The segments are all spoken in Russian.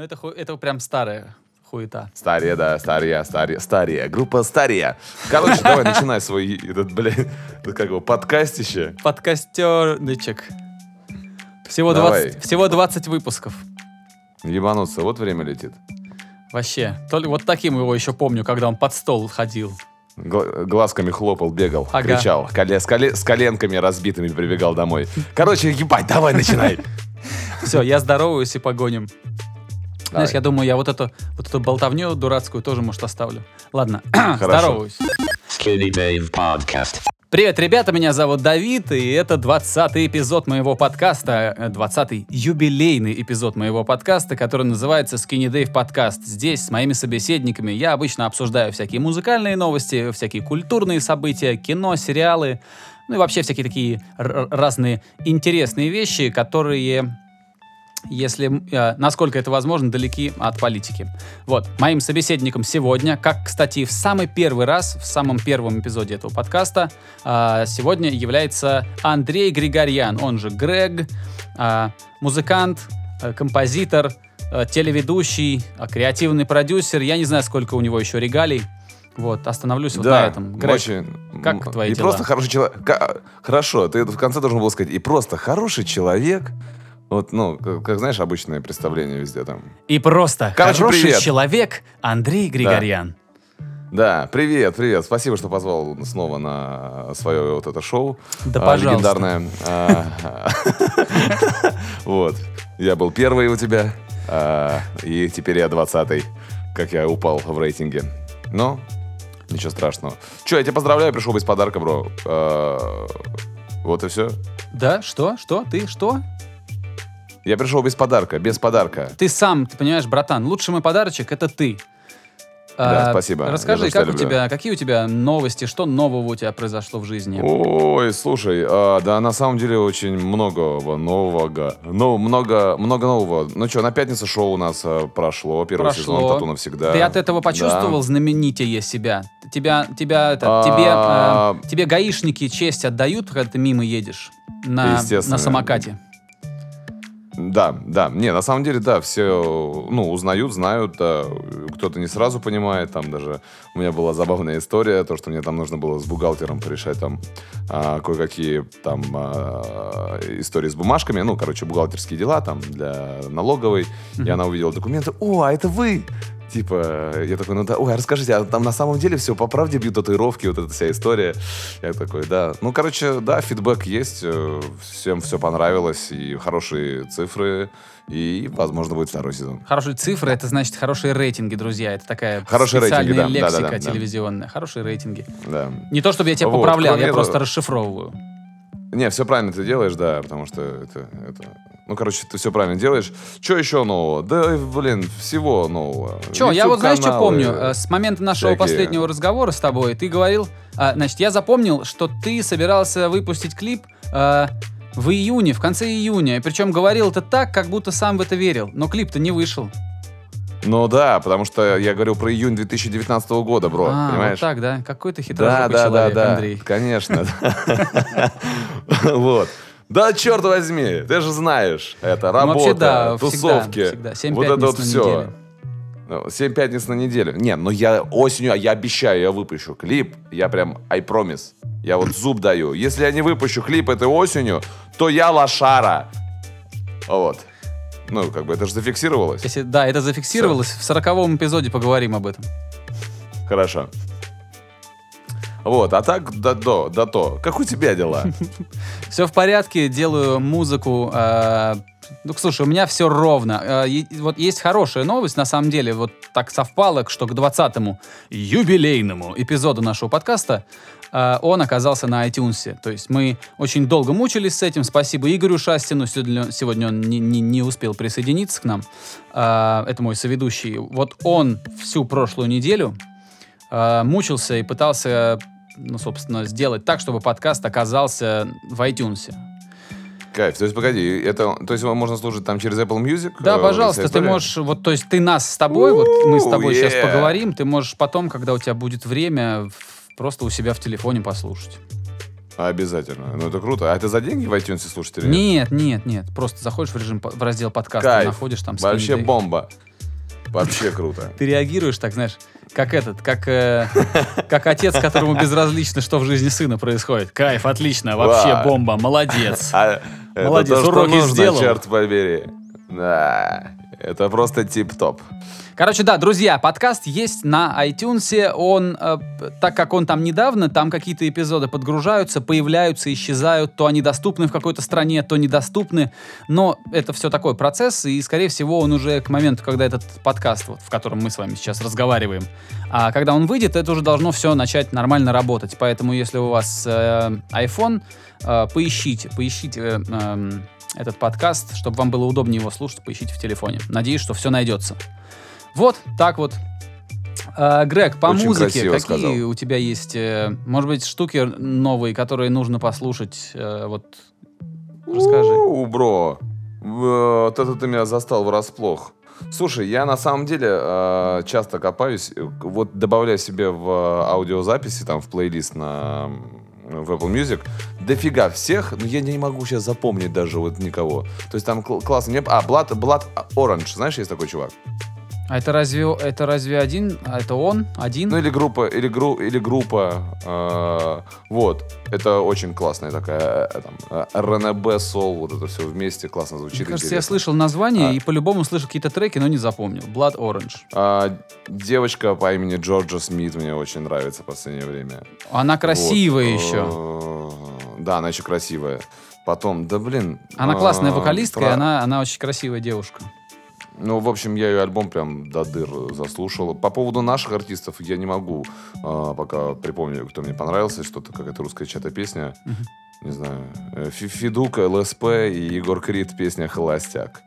Ну, это, это прям старая хуета. Стария, да, стария, стария, стария. Группа стария. Короче, давай начинай свой, этот, блядь, это как его, подкастище. Подкастерничек. Всего Давай. 20, всего 20 выпусков. Ебануться, вот время летит. Вообще. Только вот таким его еще помню, когда он под стол ходил. Гла- глазками хлопал, бегал, Ага. кричал. Коле- с, коле- с коленками разбитыми прибегал домой. Короче, ебать, давай начинай. Все, я здороваюсь и погоним. Знаешь, я думаю, я вот эту, вот эту болтовню дурацкую тоже, может, оставлю. Ладно, здороваюсь. Привет, ребята, меня зовут Давид, и это 20-й эпизод моего подкаста, э, 20-й юбилейный эпизод моего подкаста, который называется Skinny Dave Podcast. Здесь с моими собеседниками я обычно обсуждаю всякие музыкальные новости, всякие культурные события, кино, сериалы, ну и вообще всякие такие разные интересные вещи, которые если, э, насколько это возможно, далеки от политики. Вот, моим собеседником сегодня, как, кстати, в самый первый раз, в самом первом эпизоде этого подкаста, э, сегодня является Андрей Григорьян, он же Грег, э, музыкант, э, композитор, э, телеведущий, э, креативный продюсер. Я не знаю, сколько у него еще регалий. Вот, остановлюсь вот на этом. Грег, очень. как твои И дела? просто хороший человек. Хорошо, ты в конце должен был сказать, и просто хороший человек. Вот, ну, как, как, знаешь, обычное представление везде там. И просто Короче, хороший привет. человек Андрей Григорьян. Да, привет, привет. Спасибо, что позвал снова на свое вот это шоу. Да, а, пожалуйста. Легендарное. А, Вот. Я был первый у тебя, а, и теперь я двадцатый, как я упал в рейтинге. Но ничего страшного. Че, я тебя поздравляю, пришел без подарка, бро. А, Вот и все. Да, что? Что? Ты что? Я пришел без подарка, без подарка. Ты сам, ты понимаешь, братан, лучший мой подарочек это ты. Да, А, спасибо. Расскажи, как у люблю. тебя, какие у тебя новости, что нового у тебя произошло в жизни? Ой, слушай, а, да, на самом деле очень многого нового. Ну, много, много нового. Ну что, на пятницу шоу у нас а, прошло, первый Прошло. сезон «Тату навсегда». Ты от этого почувствовал Да. знаменитее себя? Тебя, тебя, это, А, тебе, э, тебе гаишники честь отдают, когда ты мимо едешь на, на самокате? Да, да. Не, на самом деле, да, все, ну, узнают, знают, да. Кто-то не сразу понимает, там даже у меня была забавная история, то, что мне там нужно было с бухгалтером порешать там а, кое-какие там а, истории с бумажками, ну, короче, бухгалтерские дела там для налоговой, и она увидела документы, о, а это вы! Типа, я такой, ну да, ой, а расскажите, а там на самом деле все по правде бьют татуировки, вот эта вся история. Я такой, да. Ну, короче, да, фидбэк есть, э, всем все понравилось, и хорошие цифры, и, возможно, будет второй сезон. Хорошие цифры, это значит хорошие рейтинги, друзья. Это такая Хорошие специальная рейтинги, да, лексика да, да, да. телевизионная. Хорошие рейтинги. Да. Не то, чтобы я тебя Вот, поправлял, я этого- просто расшифровываю. Не, все правильно ты делаешь, да, потому что это, это... Ну, короче, ты все правильно делаешь. Что еще нового? Да, блин, всего нового. Че, я вот знаешь, что помню? Э, С момента нашего всякие. последнего разговора с тобой ты говорил, а, значит, я запомнил, что ты собирался выпустить клип э, в июне, в конце июня. Причем говорил это так, как будто сам в это верил. Но клип-то не вышел. Ну да, потому что я говорил про июнь 2019 года, бро, а, понимаешь? вот так, да? Какой ты Да, хитрожопый да, да, человек, да, Андрей. конечно. Вот. Да, черт возьми, ты же знаешь, это Ну, вообще, работа, да, всегда, тусовки, всегда. Семь вот это вот все. неделю. Семь пятниц на неделю. Не, ну я осенью, а я обещаю, я выпущу клип, я прям, I promise, я вот зуб даю. Если я не выпущу клип этой осенью, то я лошара. Вот. Ну, как бы это же зафиксировалось. Если, да, это зафиксировалось. В сороковом эпизоде поговорим об этом. Хорошо. Вот, а так, да, до, да то. Как у тебя дела? Все в порядке, делаю музыку. э, ну, слушай, у меня все ровно. И- вот есть хорошая новость, на самом деле, вот так совпало, что к 20-му юбилейному эпизоду нашего подкаста э, он оказался на iTunes. То есть мы очень долго мучились с этим. Спасибо Игорю Шастину. Сегодня, он не, не- не успел присоединиться к нам. Это мой соведущий. Вот он всю прошлую неделю мучился и пытался, ну, собственно, сделать так, чтобы подкаст оказался в iTunes. Кайф. То есть, погоди, это, то есть его можно слушать там через Apple Music? Да, э, пожалуйста, ты можешь, вот, то есть ты нас с тобой, вот мы с тобой сейчас поговорим, ты можешь потом, когда у тебя будет время, просто у себя в телефоне послушать. Обязательно. Ну, это круто. А это за деньги в iTunes слушать или нет? Нет, нет, нет, просто заходишь в режим, в раздел подкаста, Кайф. находишь там Вообще бомба. Вообще круто. Ты реагируешь так, знаешь, как этот, как, э, как отец, которому безразлично, что в жизни сына происходит. Кайф, отлично, вообще Ва. бомба, молодец. А, это Молодец, то, что уроки нужно, сделал. черт побери. Да, это просто тип-топ. Короче, да, друзья, подкаст есть на iTunes. Он, э, так как он там недавно, там какие-то эпизоды подгружаются, появляются, исчезают. То они доступны в какой-то стране, то недоступны. Но это все такой процесс, и, скорее всего, он уже к моменту, когда этот подкаст, вот, в котором мы с вами сейчас разговариваем, а когда он выйдет, это уже должно все начать нормально работать. Поэтому, если у вас э, iPhone, э, поищите, поищите э, эм, этот подкаст, чтобы вам было удобнее его слушать, поищите в телефоне. Надеюсь, что все найдется. Вот, так вот. А, Грег, по Очень музыке, какие сказал. у тебя есть, э, может быть, штуки новые, которые нужно послушать? э, вот, расскажи. У, бро, вот это ты меня застал врасплох. Слушай, я на самом деле э, часто копаюсь, вот добавляю себе в аудиозаписи, там, в плейлист на в Apple Music, дофига всех, но я не могу сейчас запомнить даже вот никого. То есть там кл- классно. А, Blood, Blood Orange, знаешь, есть такой чувак? А это разве, это разве один? А это он? Один? Ну или группа, или, гру, или группа, э, вот. Это очень классная такая, э, там, э, R&B, Soul, вот это все вместе классно звучит. Мне кажется, я слышал название А. и по-любому слышал какие-то треки, но не запомнил. Blood Orange. А, девочка по имени Джорджа Смит мне очень нравится в последнее время. Она красивая Вот. еще. Э, Да, она еще красивая. Потом, да блин. Она классная а, вокалистка, и про- она, она очень красивая девушка. Ну, в общем, я ее альбом прям до дыр заслушал. По поводу наших артистов я не могу а, пока припомню, кто мне понравился. Что-то какая-то русская чья-то песня. Не знаю. э, Фи- Федук, ЛСП и Егор Крид песня «Холостяк».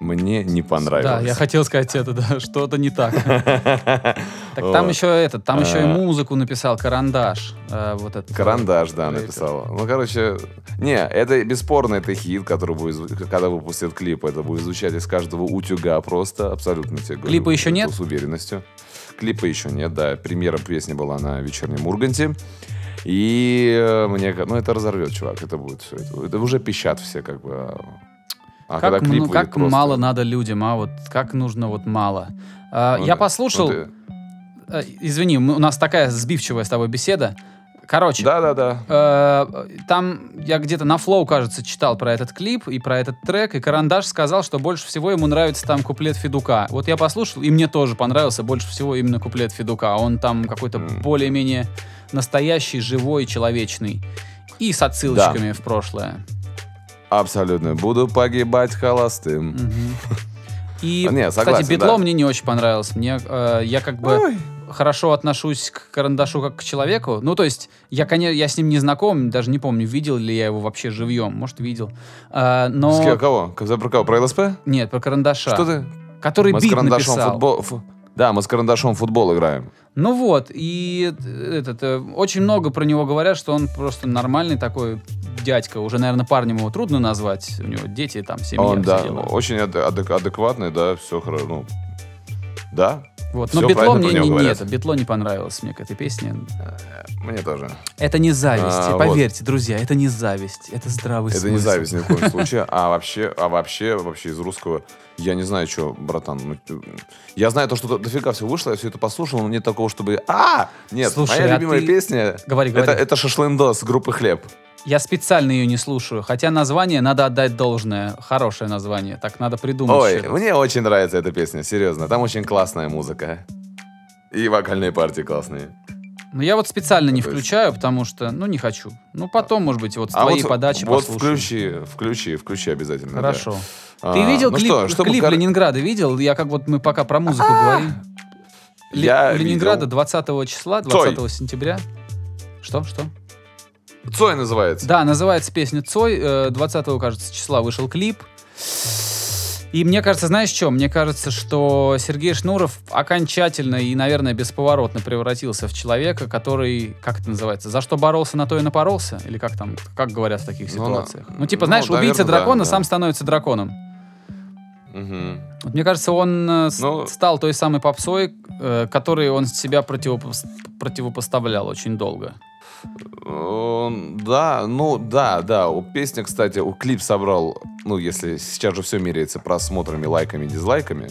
Мне не понравилось. Да, я хотел сказать это, да, что-то не так. Так там еще этот, там еще и А. музыку написал Карандаш. э, Вот этот. Карандаш, да, рэпер. написала. Ну, короче, не, это бесспорно, это хит, который будет, когда выпустят клип, это будет звучать из каждого утюга просто, абсолютно тебе говорю. Клипа еще нет? С уверенностью. Клипа еще нет, да. Премьера песни была на вечернем Урганте. И э, мне, ну, это разорвет, чувак, это будет все. Это, это уже пищат все, как бы. А- Как, когда клип выйдет как просто- мало надо людям, а вот как нужно вот мало. А, Ну я да. послушал, Ну, ты- э, извини, у нас такая сбивчивая с тобой беседа. Короче, Да-да-да. э, там я где-то на флоу, кажется, читал про этот клип и про этот трек, и Карандаш сказал, что больше всего ему нравится там куплет Федука. Вот я послушал, и мне тоже понравился больше всего именно куплет Федука. Он там какой-то М. более-менее настоящий, живой, человечный. И с отсылочками в прошлое. Абсолютно. Буду погибать холостым. И, А, не, кстати, согласен, битло да. мне не очень понравилось. Мне, э, я как бы Ой. хорошо отношусь к карандашу как к человеку. Ну, то есть, я, конечно, я с ним не знаком, даже не помню, видел ли я его вообще живьем. Может, видел. А, но... С кого? Про кого? Про ЛСП? Нет, про карандаша. Что ты? Который мы с бит карандашом написал. футбол... фу- Да, мы с карандашом футбол играем. Ну вот, и этот, э, очень много про него говорят, что он просто нормальный такой дядька. Уже, наверное, парнем его трудно назвать. У него дети, там, семья, Он, да, дела. очень ад- адек- адекватный, да, все хорошо. Ну, да, Вот. всё Но битло правильно мне про него не, не говорят. это, битло не понравилось мне к этой песне. мне тоже. Это не зависть, А, поверьте, друзья, это не зависть, это здравый Это смысл. не зависть ни в коем случае. А вообще, а вообще, вообще из русского, я не знаю, что, братан. ну, э, я знаю то, что дофига все вышло, я все это послушал, но нет такого, чтобы... А! Нет, Слушай, моя а любимая ты- песня... Говори, Это, говори. это Шашлындос группы Хлеб. Я специально ее не слушаю, хотя название надо отдать должное. Хорошее название, так надо придумать. Ой, что-то. мне очень нравится эта песня, серьезно. Там очень классная музыка. И вокальные партии классные. Но я вот специально не включаю, потому что, ну, не хочу. Ну, потом, может быть, вот с А твоей вот, подачи вот послушаю. включи, включи, включи обязательно. да. Хорошо. А, Ты видел ну клип, что, чтобы клип Ленинграда? Видел? Я как вот мы пока про музыку говорим. Ле- Я Ленинграда видел. 20 числа, 20 сентября. Что, что? Цой называется. Да, называется песня Цой. э, 20 кажется, числа вышел клип. И мне кажется, знаешь что? Мне кажется, что Сергей Шнуров окончательно и, наверное, бесповоротно превратился в человека, который, как это называется, за что боролся, на то и напоролся? Или как там, как говорят в таких Ну, ситуациях? на- Ну, типа, ну, знаешь, убийца наверно, да, дракона да. сам становится драконом. Мгм. Вот мне кажется, он э, Ну- стал той самой попсой, э, которой он себя противопос- противопоставлял очень долго. Он- Да, ну да, да. У песни, кстати, у клип собрал, ну, если сейчас же все меряется просмотрами, лайками, дизлайками.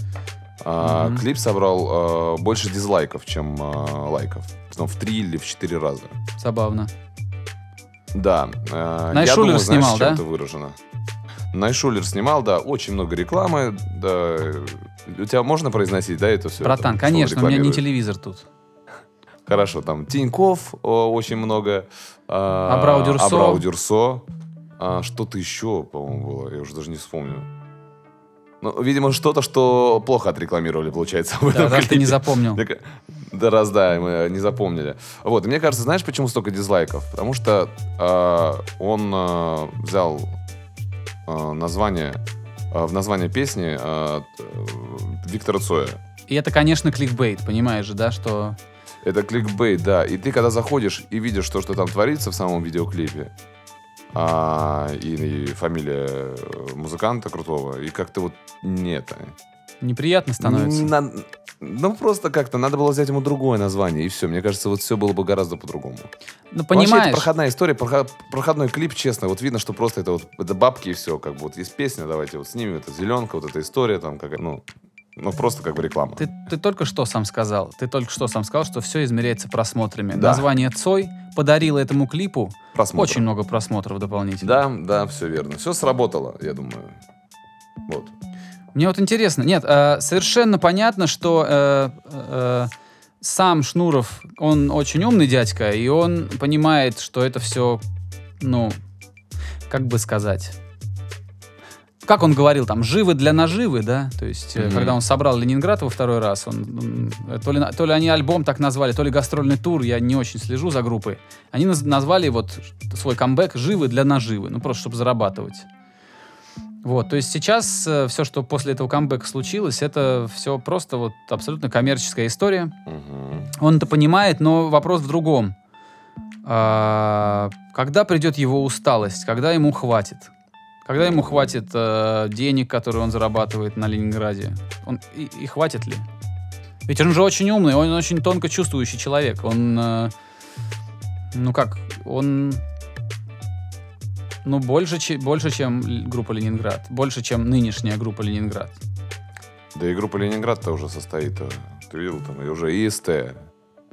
А, Мгм. Клип собрал э, больше дизлайков, чем э, лайков. Потом в три или в четыре раза. Забавно. Да. э, я Найшулер знаешь, снимал, чем да? это выражено. Найшулер снимал, да, очень много рекламы. Да. У тебя можно произносить, да, это все? Братан, конечно, у меня не телевизор тут. Хорошо, там Тиньков о, очень много. а, Абрау Дюрсо. Абрау Дюрсо. А, что-то еще, по-моему, было. Я уже даже не вспомню. Ну, видимо, что-то, что плохо отрекламировали, получается. в Да, этом раз ты не клипе. запомнил. Да, раз, да, мы не запомнили. Вот, и мне кажется, знаешь, почему столько дизлайков? Потому что а, он а, взял а, название, а, в название песни э, Виктора Цоя. И это, конечно, кликбейт, понимаешь же, да, что... Это кликбейт, да. И ты, когда заходишь и видишь то, что там творится в самом видеоклипе, а, и, и фамилия э, музыканта крутого, и как-то вот нет. Неприятно становится. На- ну, просто как-то надо было взять ему другое название, и все. Мне кажется, вот все было бы гораздо по-другому. Ну, Вообще, понимаешь, это проходная история, проход- проходной клип, честно. Вот видно, что просто это вот это бабки и все. Как бы вот есть песня, давайте вот снимем, это зеленка, вот эта история там, как, ну, ну, просто как бы реклама. ты, ты только что сам сказал, ты только что сам сказал, что все измеряется просмотрами. Да. Название Цой подарило этому клипу Просмотр. очень много просмотров дополнительно. Да, да, все верно. Все сработало, я думаю. Вот. Мне вот интересно, нет, э, совершенно понятно, что э, э, сам Шнуров, он очень умный дядька, и он понимает, что это все, ну, как бы сказать, как он говорил, там, живы для наживы, да, то есть, э, Мгм. когда он собрал Ленинград во второй раз, он, э, то ли, то ли они альбом так назвали, то ли гастрольный тур, я не очень слежу за группой, они наз- назвали вот свой камбэк «Живы для наживы», ну, просто чтобы зарабатывать. Вот, то есть сейчас все, что после этого камбэка случилось, это все просто вот абсолютно коммерческая история. Мгм. Он это понимает, но вопрос в другом. А, когда придет его усталость, когда ему хватит? Когда ему хватит э, денег, которые он зарабатывает на Ленинграде? Он, и, и хватит ли? Ведь он же очень умный, он очень тонко чувствующий человек. Он, э, ну как, он, ну больше, че- больше, чем группа Ленинград, больше, чем нынешняя группа Ленинград. Да и группа Ленинград-то уже состоит. э, Ты видел, там и уже и СТ,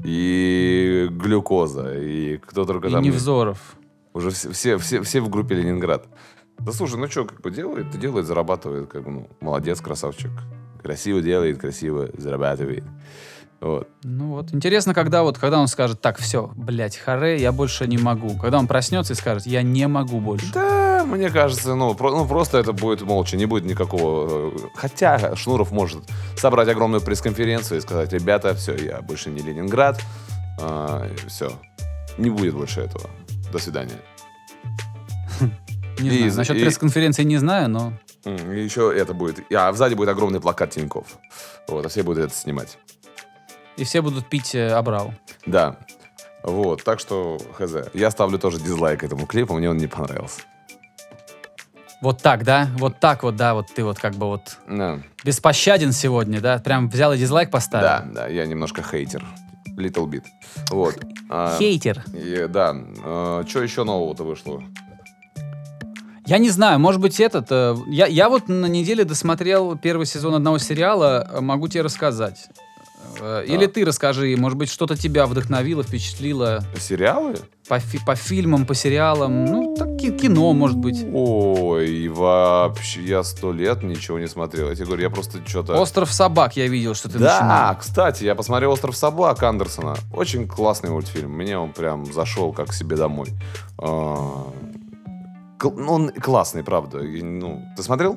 и глюкоза, и кто только И там... Невзоров. Уже все, все, все, все в группе Ленинград. Да слушай, ну что, как бы делает, делает, зарабатывает, как бы, ну, молодец, красавчик. Красиво делает, красиво зарабатывает. Вот. Ну вот, интересно, когда вот, когда он скажет, так, все, блядь, харе, я больше не могу. Когда он проснется и скажет, я не могу больше. Да, мне кажется, ну, про- ну, просто это будет молча, не будет никакого... э, Хотя Шнуров может собрать огромную пресс-конференцию и сказать, ребята, все, я больше не Ленинград, все, не будет больше этого. До свидания. Не И знаю, насчет и- пресс-конференции не знаю, но... И еще это будет... А сзади будет огромный плакат Тиньков. Вот, а все будут это снимать. И все будут пить э, Абрау. Да. Вот, так что, хз. Я ставлю тоже дизлайк этому клипу, мне он не понравился. Вот так, да? Вот так вот, да, вот ты вот как бы вот Да, беспощаден сегодня, да? Прям взял и дизлайк поставил. да, да, я немножко хейтер. Little bit. Вот. А, Хейтер. и, да. что еще нового-то вышло? Я не знаю, может быть, этот... э, я, я вот на неделе досмотрел первый сезон одного сериала, э, могу тебе рассказать. Э, Или ты расскажи, может быть, что-то тебя вдохновило, впечатлило Сериалы? по, фи- по фильмам, по сериалам, ну, так, ки- кино, может быть. Ой, вообще, я сто лет ничего не смотрел. Я тебе говорю, я просто что-то... «Остров собак» я видел, что ты Да, начинал. кстати, я посмотрел «Остров собак» Андерсона. Очень классный мультфильм. Мне он прям зашел как себе домой. А, Он классный, правда. Ну, ты смотрел?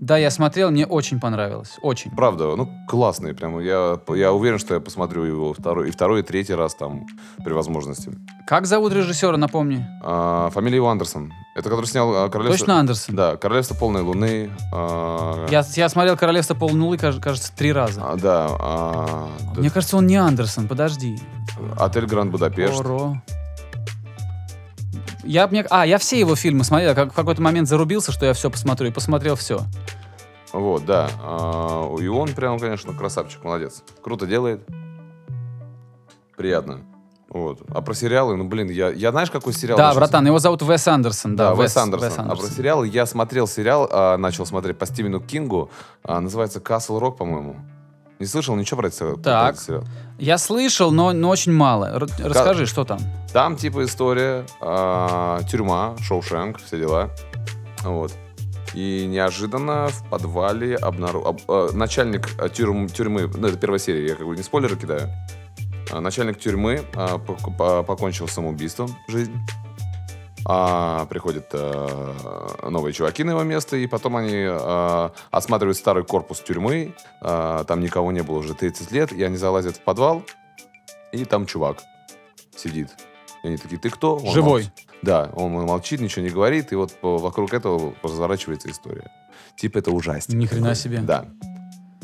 Да, я смотрел, мне очень понравилось, очень. Правда, ну, классный. Прям я, я уверен, что я посмотрю его второй, и второй, и третий раз там при возможности. Как зовут режиссера, напомни? А, фамилия его Андерсон. Это который снял а, «Королевство...» Точно Андерсон? Да, «Королевство полной луны». а, Я, я смотрел «Королевство полнулы», каж- кажется, три раза. а, да, а, Мне кажется, он не Андерсон, подожди. «Отель Гранд Будапешт». Оро. Я, мне, а, я все его фильмы смотрел. Как в какой-то момент зарубился, что я все посмотрю, и посмотрел все. Вот, да. А, И он прям, конечно, красавчик, молодец. Круто делает. Приятно. Вот. А про сериалы, ну, блин, я, я знаешь, какой сериал? Да, братан, его зовут Вес Андерсон. Да, Да, Вес, Андерсон. Вес А про Андерсон. сериалы я смотрел сериал, а, начал смотреть по Стивену Кингу, а, называется Castle Rock, по-моему. Не слышал ничего про про Так. сериал? Я слышал, но, но очень мало. Расскажи, что там? Там типа история, а, тюрьма, Шоушенк, все дела. Вот. И неожиданно в подвале обнару... об- а, начальник а, тюрьм- тюрьмы, ну это первая серия, я как бы не спойлеры кидаю. А, начальник тюрьмы по- покончил самоубийством жизнь. А, приходят а, новые чуваки на его место, и потом они а, осматривают старый корпус тюрьмы. А, там никого не было уже 30 лет, и они залазят в подвал, и там чувак сидит. И они такие, ты кто? Он Живой. молчит. Да, он молчит, ничего не говорит, и вот по- вокруг этого разворачивается история. Типа это ужастик. Ни хрена себе. Да.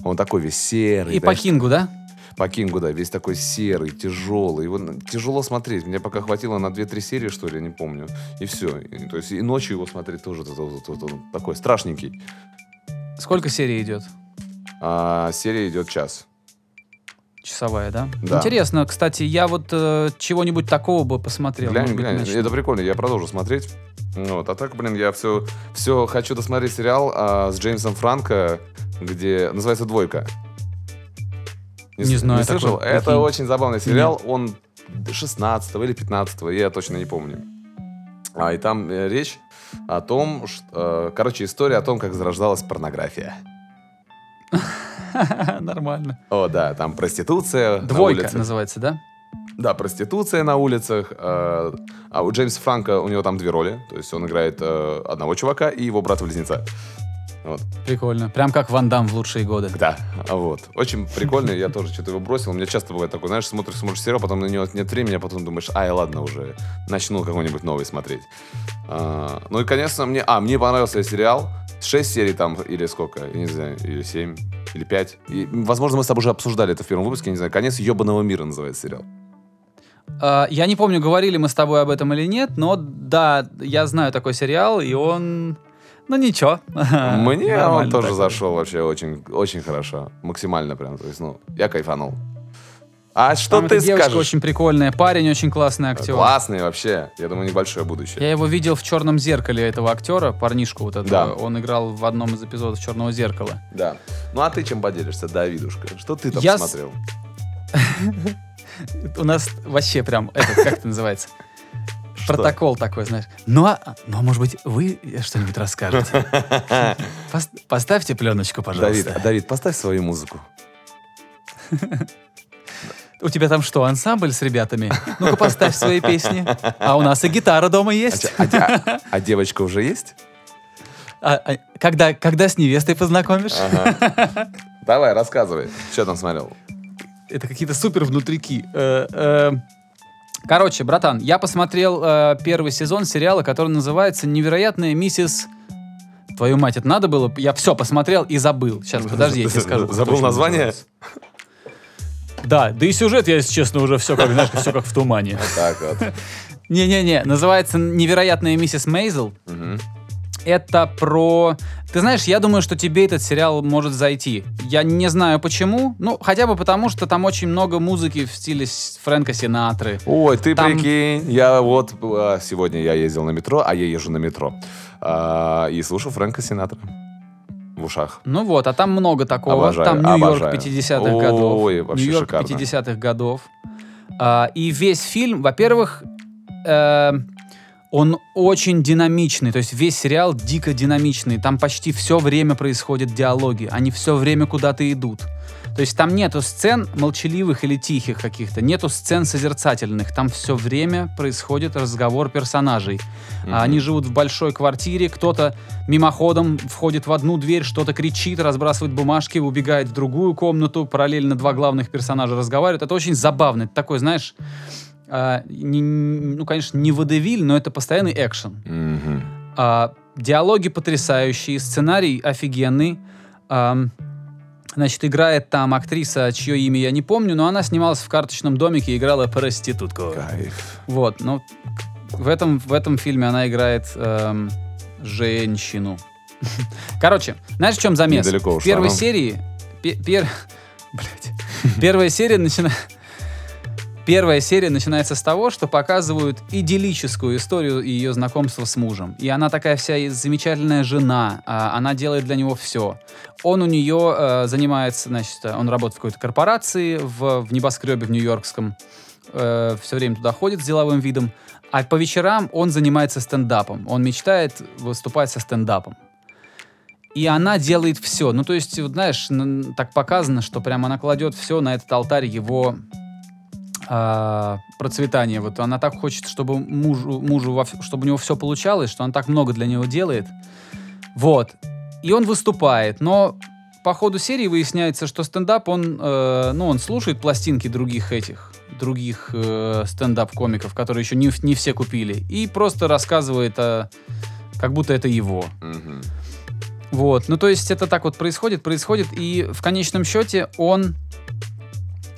Он такой весь серый. И по знаешь, Кингу, да? По Кингу, да, весь такой серый, тяжелый. Его тяжело смотреть. Мне пока хватило на 2-3 серии, что ли, я не помню. И все. И, то есть и ночью его смотреть тоже то- то- то- то- такой страшненький. Сколько серий идет? А серия идет час. Часовая, да? Да. Интересно, кстати, я вот э, чего-нибудь такого бы посмотрел. глянь, быть, глянь. начну. Это прикольно, я продолжу смотреть. Вот. А так, блин, я все, все хочу досмотреть сериал а, с Джеймсом Франко, где называется «Двойка». Не с- знаю Не слышал? такой. Это Прикинь. очень забавный сериал. Он 16 или 15 я точно не помню. А, и там э, речь о том, что, э, короче, история о том, как зарождалась порнография. Нормально. О, да, там проституция на Двойка улицах. называется, да? Да, проституция на улицах. э, а у Джеймса Франка у него там две роли. То есть он играет э, одного чувака и его брата-близнеца. Вот. Прикольно. Прям как Ван Дам в лучшие годы. Да, а вот. Очень прикольно, я тоже что-то его бросил. У меня часто бывает такое, знаешь, смотришь, смотришь сериал, потом на него нет времени, а потом думаешь, ай, ладно, уже начну какой-нибудь новый смотреть. А, ну и, конечно, мне... А, мне понравился сериал. Шесть серий там, или сколько, я не знаю, или семь, или пять. И, возможно, мы с тобой уже обсуждали это в первом выпуске, я не знаю. «Конец ебаного мира» называется сериал. А, я не помню, говорили мы с тобой об этом или нет, но да, я знаю такой сериал, и он... Ну ничего. Мне он тоже такой. зашел вообще очень, очень хорошо. Максимально прям. То есть, ну, я кайфанул. А что Там ты эта девочка скажешь? очень прикольная, парень очень классный актер. Классный вообще. Я думаю, небольшое будущее. Я его видел в черном зеркале этого актера, парнишку вот этого. Да. Он играл в одном из эпизодов Черного зеркала. Да. Ну а ты чем поделишься, Давидушка? Что ты там Я смотрел? У нас вообще прям, это, как это называется? Протокол такой, знаешь. Ну а, ну, а может быть, вы что-нибудь расскажете? Пос- Поставьте пленочку, Давид, пожалуйста. а, Давид, поставь свою музыку. У тебя там что, ансамбль с ребятами? Ну-ка поставь свои песни. А у нас и гитара дома А, есть. а а- а девочка уже есть? А- а когда, когда с невестой познакомишь? Ага. Давай, рассказывай. Что там смотрел? Это какие-то супер внутрики. Э, э, Короче, братан, я посмотрел э, первый сезон сериала, который называется «Невероятная миссис...» Твою мать, это надо было? Я все посмотрел и забыл. Сейчас, подожди, я тебе скажу. Забыл название? называется. Да, да и сюжет, я, если честно, уже все как, знаешь, все как в тумане. Так вот. Не-не-не, называется «Невероятная миссис Мейзел». Это про... Ты знаешь, я думаю, что тебе этот сериал может зайти. Я не знаю почему. Ну, хотя бы потому, что там очень много музыки в стиле Фрэнка Синатры. Ой, ты Там- прикинь, я вот а, сегодня я ездил на метро, а я езжу на метро. А, и слушаю Фрэнка Синатра в ушах. Ну вот, а там много такого. Обожаю, там Нью-Йорк обожаю. 50-х годов. Ой, вообще Нью-Йорк шикарно. 50-х годов. А, и весь фильм, во-первых, э, он очень динамичный. То есть весь сериал дико динамичный. Там почти все время происходят диалоги. Они все время куда-то идут. То есть там нету сцен молчаливых или тихих каких-то, нету сцен созерцательных. Там все время происходит разговор персонажей. А Они живут в большой квартире, кто-то мимоходом входит в одну дверь, что-то кричит, разбрасывает бумажки, убегает в другую комнату, параллельно два главных персонажа разговаривают. Это очень забавно. Это такой, знаешь, а, не- ну, конечно, не водевиль, но это постоянный экшен. Мгм. А, диалоги потрясающие, сценарий офигенный. Ам, значит, играет там актриса, чье имя я не помню, но она снималась в «Карточном домике» и играла проститутку. Кайф. Вот, но в этом, в этом фильме она играет эм, женщину. Короче, знаешь, в чем замес? Недалеко в ушла, первой ну. серии... пе- пер- блядь. Первая серия начинает... Первая серия начинается с того, что показывают идиллическую историю ее знакомства с мужем. И она такая вся замечательная жена, а, она делает для него все. Он у нее э, занимается, значит, он работает в какой-то корпорации в, в небоскребе в Нью-Йоркском, э, все время туда ходит с деловым видом, а по вечерам он занимается стендапом. Он мечтает выступать со стендапом. И она делает все. Ну, то есть, знаешь, так показано, что прямо она кладет все на этот алтарь его а, процветания. Вот она так хочет, чтобы мужу, мужу чтобы у него все получалось, что она так много для него делает. Вот. И он выступает, но по ходу серии выясняется, что стендап, он, э, ну, он слушает пластинки других этих, других э, стендап-комиков, которые еще не, не все купили, и просто рассказывает, о, как будто это его. Вот, ну то есть это так вот происходит, происходит, и в конечном счете он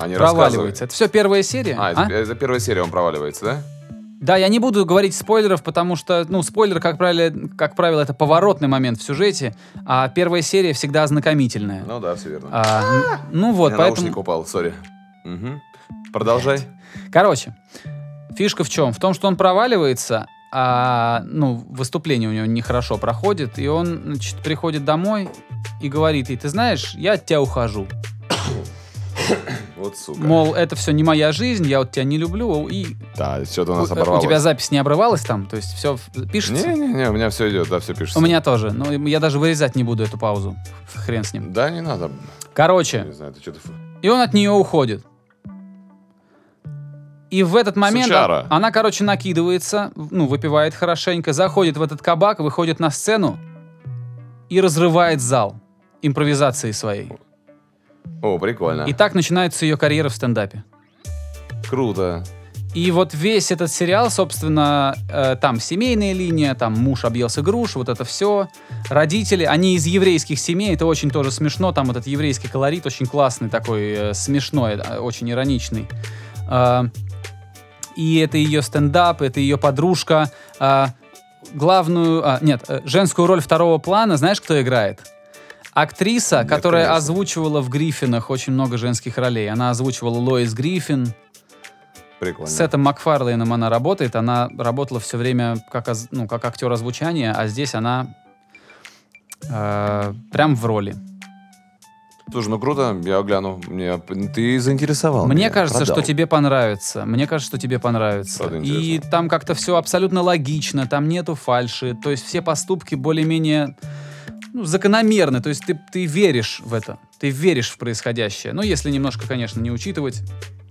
Они проваливается. Это все первая серия. А, а? это, это первая серия, он проваливается, да? Да, я не буду говорить спойлеров, потому что, ну, спойлер, как правило, как правило, это поворотный момент в сюжете, а первая серия всегда ознакомительная. Ну да, все верно. А, ну вот, меня поэтому... наушник упал, сори. Мгм. Продолжай. Короче, фишка в чем? В том, что он проваливается, а, ну, выступление у него нехорошо проходит, и он, значит, приходит домой и говорит ей, ты знаешь, я от тебя ухожу. Вот сука. Мол, это все не моя жизнь, я вот тебя не люблю, и Да, что-то у у, нас у оборвалось. тебя запись не обрывалась там, то есть все пишется? Не-не-не, у меня все идет, да, все пишется. У меня тоже, но я даже вырезать не буду эту паузу. Хрен с ним. Да, не надо. Короче, Не знаю, ты что-то... и он от нее уходит. И в этот момент Сучара. она, короче, накидывается, ну, выпивает хорошенько, заходит в этот кабак, выходит на сцену и разрывает зал импровизацией своей. О, прикольно. И так начинается ее карьера в стендапе. Круто. И вот весь этот сериал, собственно, э, там семейная линия, там муж объелся груш, вот это все. Родители, они из еврейских семей, это очень тоже смешно, там этот еврейский колорит очень классный такой, э, смешной, э, очень ироничный. А, и это ее стендап, это ее подружка. А, главную, а, нет, э, женскую роль второго плана, знаешь, кто играет? Актриса, которая конечно. озвучивала в Гриффинах очень много женских ролей. Она озвучивала Лоис Гриффин, Прикольно. с Сетом Макфарлейном она работает. Она работала все время как, ну, как актер озвучания, а здесь она э, прям в роли. Слушай, ну круто, я гляну. Мне... Ты заинтересовал Мне меня, кажется, продал. что тебе понравится. Мне кажется, что тебе понравится. И там как-то все абсолютно логично, там нету фальши. То есть все поступки более-менее ну, закономерны. То есть ты, ты веришь в это. Ты веришь в происходящее. Ну, если немножко, конечно, не учитывать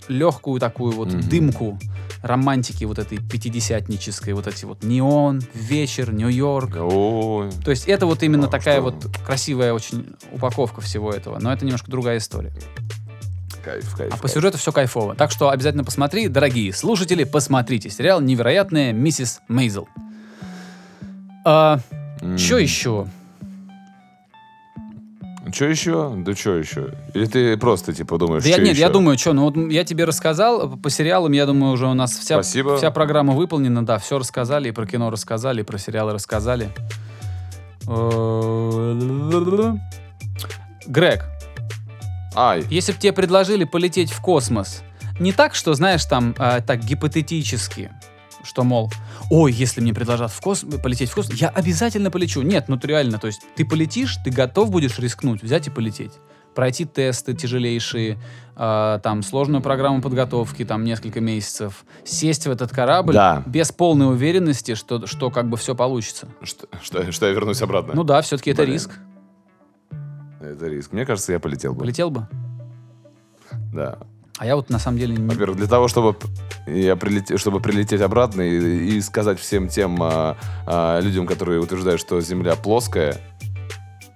легкую такую вот Мгм. дымку романтики вот этой пятидесятнической, вот эти вот неон, вечер, Нью-Йорк. Ой, То есть это вот именно А, такая что? вот красивая очень упаковка всего этого. Но это немножко другая история. кайф, кайф. А по кайф. сюжету все кайфово. Так что обязательно посмотри, дорогие слушатели, посмотрите. Сериал «Невероятная миссис Мейзел». А, М. Что еще? Че еще? Да что еще? Или ты просто типа думаешь, Да я, нет, я ещё? думаю, что, ну вот я тебе рассказал по сериалам, я думаю, уже у нас вся, Спасибо. вся программа выполнена, да, все рассказали, и про кино рассказали, и про сериалы рассказали. Э, Грег, Ай, если бы тебе предложили полететь в космос, не так, что, знаешь, там, а, так гипотетически, что, мол, ой, если мне предложат в кос... полететь в космос, я обязательно полечу. Нет, ну ты реально, то есть ты полетишь, ты готов будешь рискнуть, взять и полететь. Пройти тесты тяжелейшие, а, там, сложную программу подготовки, там, несколько месяцев, сесть в этот корабль Да. без полной уверенности, что, что как бы все получится. что, что, что я вернусь обратно? Ну да, все-таки это Блин. риск. Это риск. Мне кажется, я полетел бы. Полетел бы. Да. А я вот на самом деле не... Во-первых, для того, чтобы я прилете- чтобы прилететь обратно и, и сказать всем тем а, а, людям, которые утверждают, что Земля плоская,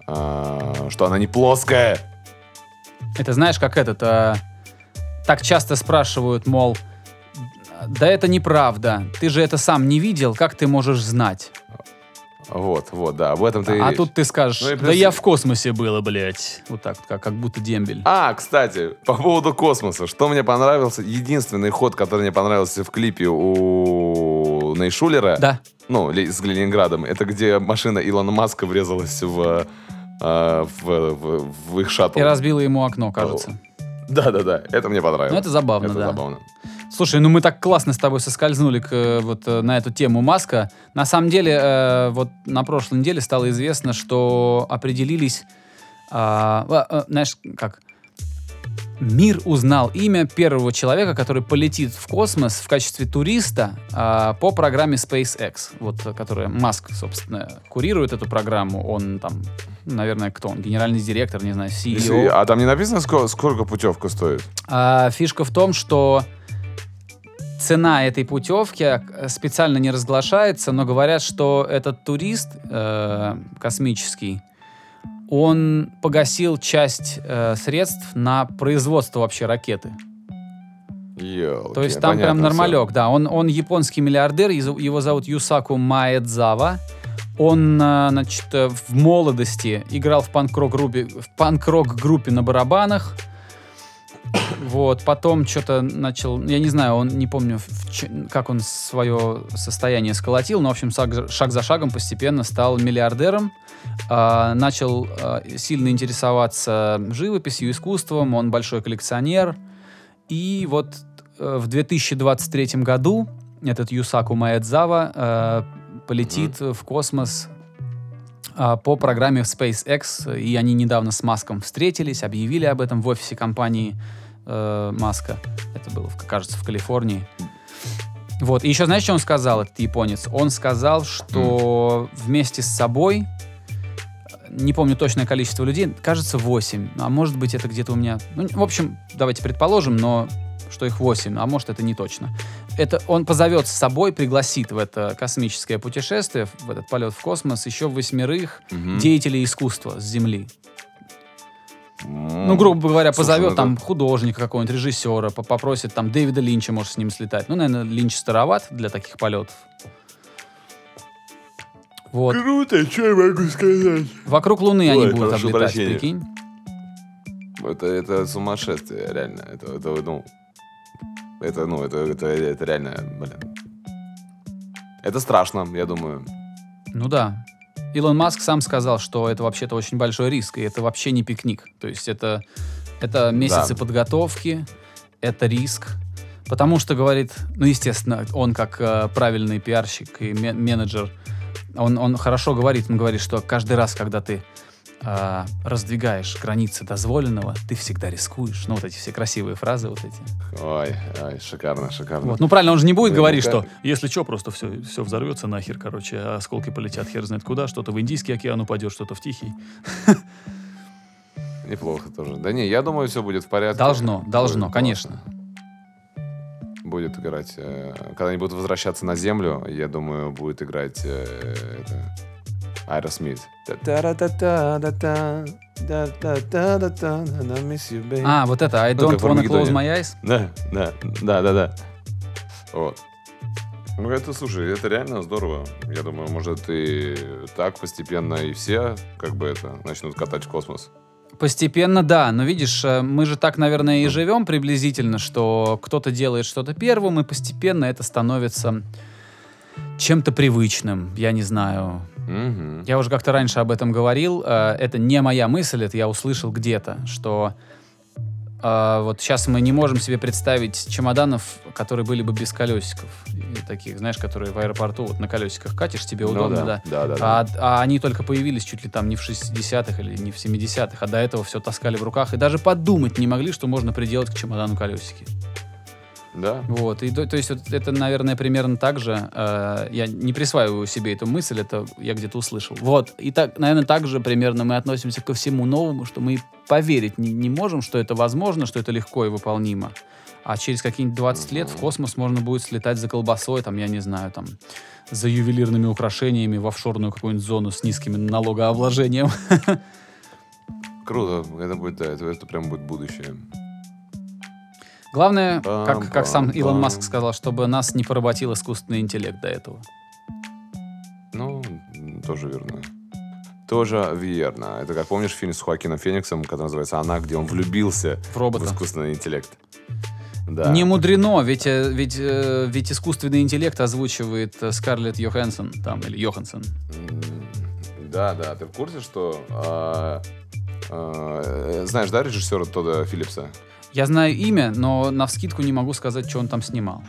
а, что она не плоская. Это знаешь, как этот... а, так часто спрашивают, мол, да это неправда, ты же это сам не видел, как ты можешь знать? Вот, вот, да, об этом ты. а тут ты скажешь, Ну да я в космосе было, блядь. Вот так, как, как будто дембель. А, кстати, по поводу космоса. Что мне понравился? Единственный ход, который мне понравился в клипе у Нейшулера, Да, ну, с Ленинградом, это где машина Илона Маска врезалась в, а, в, в- в их шаттл. и разбила ему окно, кажется. Да-да-да, это мне понравилось. Ну, это забавно, Это да. забавно. Слушай, ну мы так классно с тобой соскользнули к, э, вот э, на эту тему Маска. На самом деле, э, вот на прошлой неделе стало известно, что определились, а, а, знаешь, как мир узнал имя первого человека, который полетит в космос в качестве туриста а, по программе SpaceX, вот, э, которая Маск, собственно, курирует эту программу. Он там, наверное, кто он? Генеральный директор, не знаю, CEO. Если- а там не написано, сколько, сколько путевка стоит? А, фишка в том, что цена этой путевки э, специально не разглашается, но говорят, что этот турист э, космический, он погасил часть э, средств на производство вообще ракеты. Ёлки, То есть там понятно прям нормалек, да. Он, он японский миллиардер, его зовут Юсаку Маэдзава. Он, э, значит, э, в молодости играл в панк-рок группе, в панк-рок группе на барабанах. Вот, потом что-то начал, я не знаю, он не помню, в как он свое состояние сколотил, но, в общем, шаг, за- шаг за шагом постепенно стал миллиардером, а, начал а, сильно интересоваться живописью, искусством, он большой коллекционер, и вот э, в 2023 году этот Юсаку Маэдзава э, полетит в космос а, по программе SpaceX, и они недавно с Маском встретились, объявили об этом в офисе компании э, Маска. Это было, кажется, в Калифорнии. Вот. И еще знаешь, что он сказал, этот японец? Он сказал, что вместе с собой, не помню точное количество людей, кажется, 8. А может быть, это где-то у меня... Ну, в общем, давайте предположим, но что их 8, а может, это не точно. Это он позовет с собой, пригласит в это космическое путешествие, в этот полет в космос, еще восьмерых Мгм. деятелей искусства с Земли. М, Ну, грубо говоря, слушай, позовет ну там художника какого-нибудь, режиссера, по- попросит там Дэвида Линча, может, с ним слетать. Ну, наверное, Линч староват для таких полетов. Вот. Круто, что я могу сказать? Вокруг Луны они Ой, будут прошу облетать, прощения. прикинь. Это, это сумасшествие, реально. Это, это, ну, это, ну, это, это, это реально, блин. Это страшно, я думаю. Ну да. Илон Маск сам сказал, что это вообще-то очень большой риск, и это вообще не пикник. То есть это, это месяцы Да. подготовки, это риск. Потому что, говорит, ну, естественно, он как э, правильный пиарщик и ме- менеджер, он, он хорошо говорит, он говорит, что каждый раз, когда ты э, раздвигаешь границы дозволенного, ты всегда рискуешь. Ну, вот эти все красивые фразы вот эти. Ой, ой, шикарно, шикарно. Вот. Ну, правильно, он же не будет Да, говорить, ну, что как- если что, просто все, все взорвется нахер, короче, а осколки полетят хер знает куда, что-то в Индийский океан упадет, что-то в Тихий. Неплохо тоже. Да не, я думаю, все будет в порядке. Должно, должно, Будет конечно. Будет играть. э, Когда они будут возвращаться на Землю, я думаю, будет играть э, это, Babe. А, вот это, I don't wanna close my eyes. Да, да, да, да, да. Вот. Ну, это, слушай, это реально здорово. Я думаю, может, и так постепенно и все, как бы это, начнут катать в космос. Постепенно, да, но видишь, мы же так, наверное, и живем приблизительно, что кто-то делает что-то первым, и постепенно это становится чем-то привычным, я не знаю. Мгм. Я уже как-то раньше об этом говорил, э, это не моя мысль, это я услышал где-то, что э, вот сейчас мы не можем себе представить чемоданов, которые были бы без колесиков. И таких, знаешь, которые в аэропорту вот на колесиках катишь, тебе Ну удобно, да. Да, да, да. А, а они только появились чуть ли там не в 60-х или не в 70-х, а до этого все таскали в руках и даже подумать не могли, что можно приделать к чемодану колесики. Да. Вот, и то, то есть вот это, наверное, примерно так же. э, я не присваиваю себе эту мысль, это я где-то услышал. Вот, и так, наверное, так же примерно мы относимся ко всему новому, что мы поверить не, не можем, что это возможно, что это легко и выполнимо. А через какие-нибудь 20 лет в космос можно будет слетать за колбасой, там, я не знаю, там, за ювелирными украшениями в офшорную какую-нибудь зону с низким налогообложением. Круто. Это будет, да, это, это прям будет будущее. Главное, как, как сам. Илон Маск сказал, чтобы нас не поработил искусственный интеллект до этого. Ну, тоже верно. Тоже верно. Это как помнишь фильм с Хоакином Фениксом, который называется «Она», где он влюбился В робота. в искусственный интеллект. Да. Не мудрено, ведь, э, ведь, э, ведь искусственный интеллект озвучивает э, Скарлетт Йоханссон там, или Йоханссон. Да, да. Ты в курсе, что... а, э, знаешь, да, режиссера Тодда Филлипса? Я знаю имя, но на вскидку не могу сказать, что он там снимал.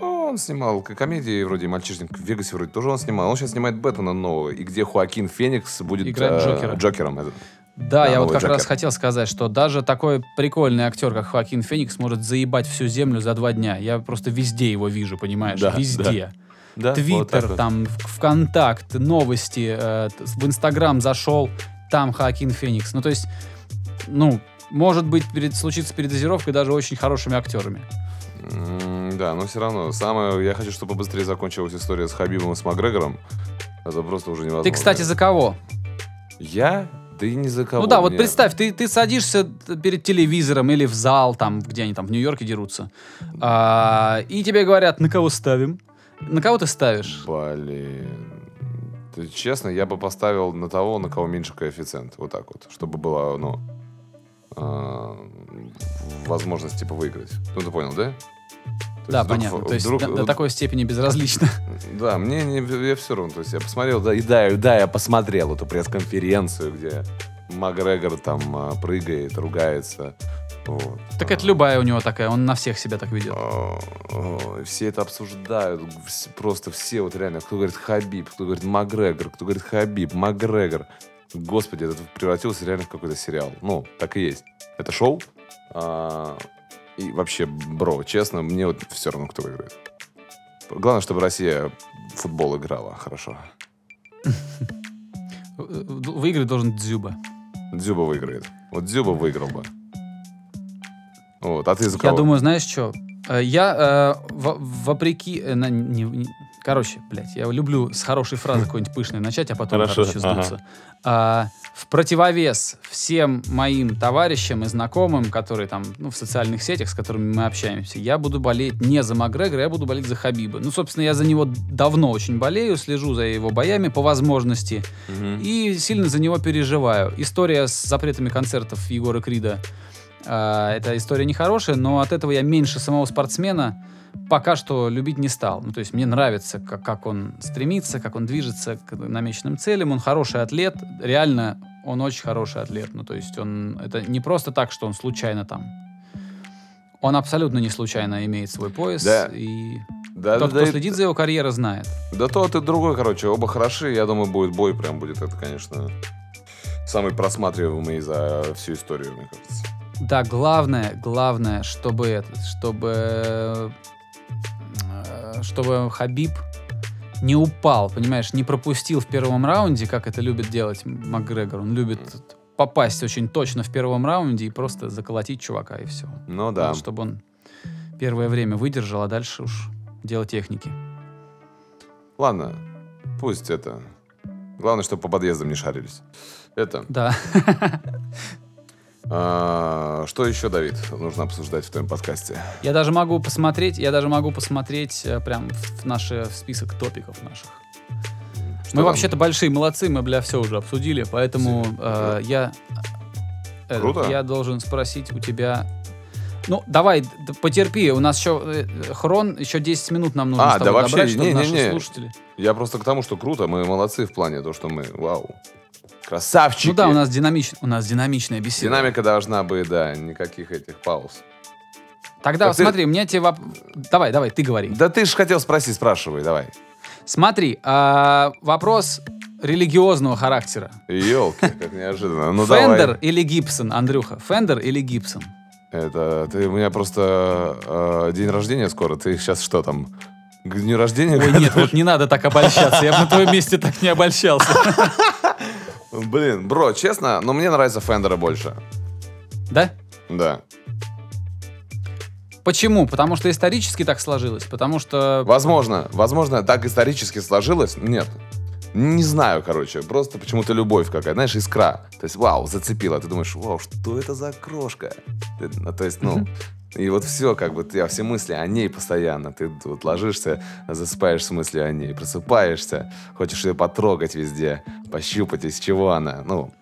Он снимал комедии вроде «Мальчишник в Вегасе» вроде тоже он снимал. Он сейчас снимает Бэтмена нового, и где Хоакин Феникс будет Играть э, Джокера. Джокером. Да, я вот как раз Джокер. хотел сказать, что даже такой прикольный актер, как Хоакин Феникс, может заебать всю землю за два дня. Я просто везде его вижу, понимаешь? Да, везде. Да, вот Твиттер, вот. там, в- ВКонтакт, новости, э, в Инстаграм зашел, там Хоакин Феникс. Ну, то есть, ну, может быть, перед, случится передозировкой даже очень хорошими актерами. М, Да, но все равно. Самое, я хочу, чтобы быстрее закончилась история с Хабибом и с Макгрегором. Это просто уже невозможно. Ты, кстати, за кого? Я? Да и не за кого. ну да, вот мне- представь, ты, ты садишься перед телевизором или в зал, там, где они там в Нью-Йорке дерутся, а, и тебе говорят, на кого ставим? На кого ты ставишь? Блин. Ты, честно, я бы поставил на того, на кого меньше коэффициент. Вот так вот. Чтобы была, ну, возможность, типа, выиграть. Ну, ты понял, да? То Да, есть вдруг- понятно. То есть вдруг- до, до такой степени безразлично. Да, мне не, я все равно. То есть я посмотрел, да, и да, и да, я посмотрел эту пресс-конференцию, где Макгрегор там а, прыгает, ругается. Вот. Так это любая у него такая, он на всех себя так ведет. А, а, Все это обсуждают, просто все вот реально, кто говорит Хабиб, кто говорит Макгрегор, кто говорит Хабиб, Макгрегор. Господи, это превратился реально в какой-то сериал. Ну, так и есть. Это шоу. А, и вообще, бро, честно, мне вот все равно, кто выиграет. Главное, чтобы Россия в футбол играла хорошо. Выиграть должен Дзюба. Дзюба выиграет. Вот Дзюба выиграл бы. Вот, а ты за Я кого? думаю, знаешь что? Я, э, во- вопреки... э, не- короче, блядь, я люблю с хорошей фразы какой-нибудь пышной начать, а потом, Хорошо, короче, ага. сдуться. А, в противовес всем моим товарищам и знакомым, которые там, ну, в социальных сетях, с которыми мы общаемся, я буду болеть не за Макгрегора, я буду болеть за Хабиба. Ну, собственно, я за него давно очень болею, слежу за его боями по возможности. Мгм. И сильно за него переживаю. История с запретами концертов Егора Крида. а, это история нехорошая, но от этого я меньше самого спортсмена пока что любить не стал. Ну, то есть мне нравится, как, как он стремится, как он движется к намеченным целям. Он хороший атлет. Реально, он очень хороший атлет. Ну, то есть он... Это не просто так, что он случайно там. Он абсолютно не случайно имеет свой пояс. Да. И Да, тот, да, кто да, следит за его карьерой, знает. Да тот и другой, короче, оба хороши. Я думаю, будет бой прям будет. Это, конечно, самый просматриваемый за всю историю, мне кажется. Да, главное, главное, чтобы чтобы, чтобы Хабиб не упал, понимаешь, не пропустил в первом раунде, как это любит делать Макгрегор. Он любит попасть очень точно в первом раунде и просто заколотить чувака и все. Ну да. чтобы он первое время выдержал, а дальше уж дело техники. Ладно, пусть это. Главное, чтобы по подъездам не шарились. Это. Да. а, что еще, Давид, нужно обсуждать в твоем подкасте? Я даже могу посмотреть, я даже могу посмотреть э, прям в наши в список топиков наших. Что Мы там? вообще-то большие молодцы, мы, бля, все уже обсудили, поэтому э, я... э, Круто. Я должен спросить у тебя... Ну, давай, потерпи, у нас еще э, хрон, еще 10 минут нам нужно А, с тобой да вообще, добрать, чтобы не-не-не. наши слушатели... Я просто к тому, что круто, мы молодцы в плане то, что мы, вау, красавчики. Ну да, у нас, динамич... у нас динамичная беседа. Динамика должна быть, да, никаких этих пауз. Тогда ты- смотри, мне тебе... воп- Давай, давай, ты говори. Да ты же хотел спросить, спрашивай, давай. Смотри, а, вопрос религиозного характера. Елки, как неожиданно. Ну Fender давай. или Гибсон, Андрюха? Fender или Гибсон? Это, ты, у меня просто э, день рождения скоро, ты сейчас что там, к дню рождения? Ой, нет, вот не надо так обольщаться. Я бы на твоем месте так не обольщался. Блин, бро, честно, но мне нравится Фендера больше. Да? Да. Почему? Потому что исторически так сложилось. Потому что... Возможно, возможно, так исторически сложилось. Нет. Не знаю, короче, просто почему-то любовь какая, знаешь, искра. То есть, вау, зацепила. Ты думаешь, вау, что это за крошка? Ну, то есть, ну, и вот все, как бы, тебя все мысли о ней постоянно. Ты вот ложишься, засыпаешь с мыслью о ней, просыпаешься, хочешь ее потрогать везде, пощупать, из чего она. Ну,